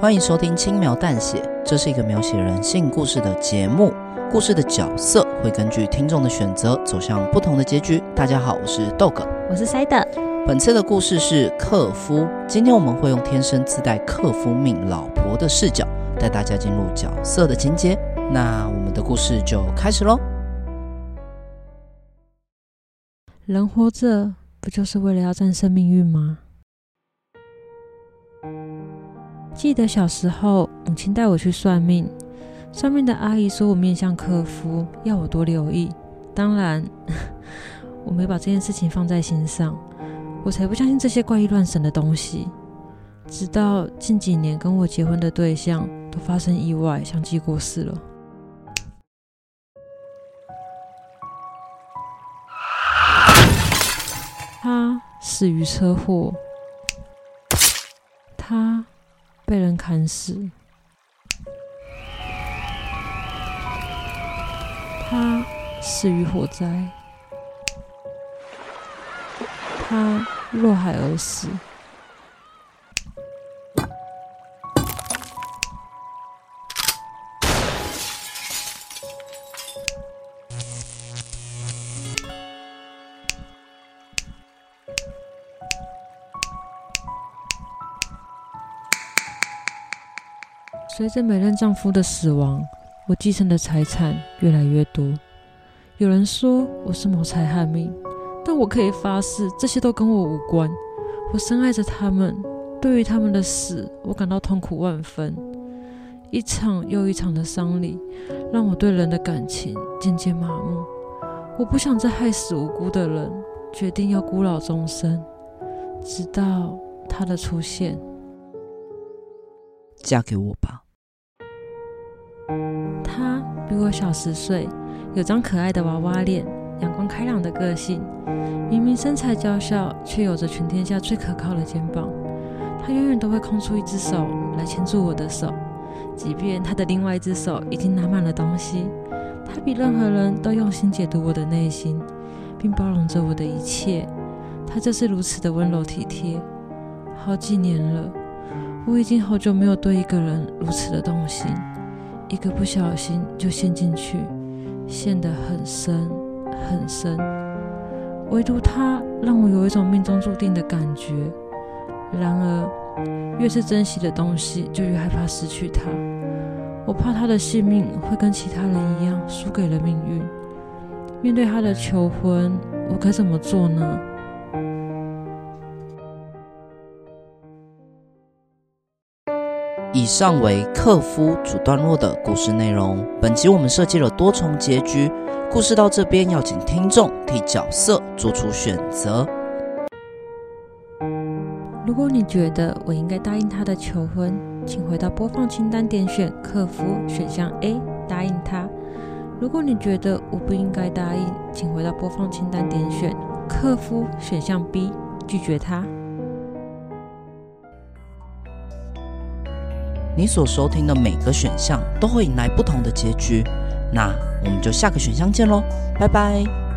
欢迎收听轻描淡写，这是一个描写人性故事的节目。故事的角色会根据听众的选择走向不同的结局。大家好，我是豆哥，我是塞德。本次的故事是克夫。今天我们会用天生自带克夫命老婆的视角，带大家进入角色的情节。那我们的故事就开始喽。人活着不就是为了要战胜命运吗？记得小时候，母亲带我去算命，算命的阿姨说我面相克夫，要我多留意。当然，我没把这件事情放在心上，我才不相信这些怪异乱神的东西。直到近几年跟我结婚的对象都发生意外，相继过世了。他死于车祸，他。被人砍死，他死于火灾，他落海而死。随着每任丈夫的死亡，我继承的财产越来越多。有人说我是谋财害命，但我可以发誓，这些都跟我无关。我深爱着他们，对于他们的死，我感到痛苦万分。一场又一场的丧礼，让我对人的感情渐渐麻木。我不想再害死无辜的人，决定要孤老终生，直到他的出现。嫁给我吧。他比我小十岁，有张可爱的娃娃脸，阳光开朗的个性。明明身材娇小，却有着全天下最可靠的肩膀。他永远都会空出一只手来牵住我的手，即便他的另外一只手已经拿满了东西。他比任何人都用心解读我的内心，并包容着我的一切。他就是如此的温柔体贴。好几年了，我已经好久没有对一个人如此的动心。一个不小心就陷进去，陷得很深很深。唯独他让我有一种命中注定的感觉。然而，越是珍惜的东西，就越害怕失去它。我怕他的性命会跟其他人一样输给了命运。面对他的求婚，我该怎么做呢？以上为克夫主段落的故事内容。本集我们设计了多重结局，故事到这边要请听众替角色做出选择。如果你觉得我应该答应他的求婚，请回到播放清单点选克夫选项 A，答应他。如果你觉得我不应该答应，请回到播放清单点选克夫选项 B，拒绝他。你所收听的每个选项都会迎来不同的结局，那我们就下个选项见喽，拜拜。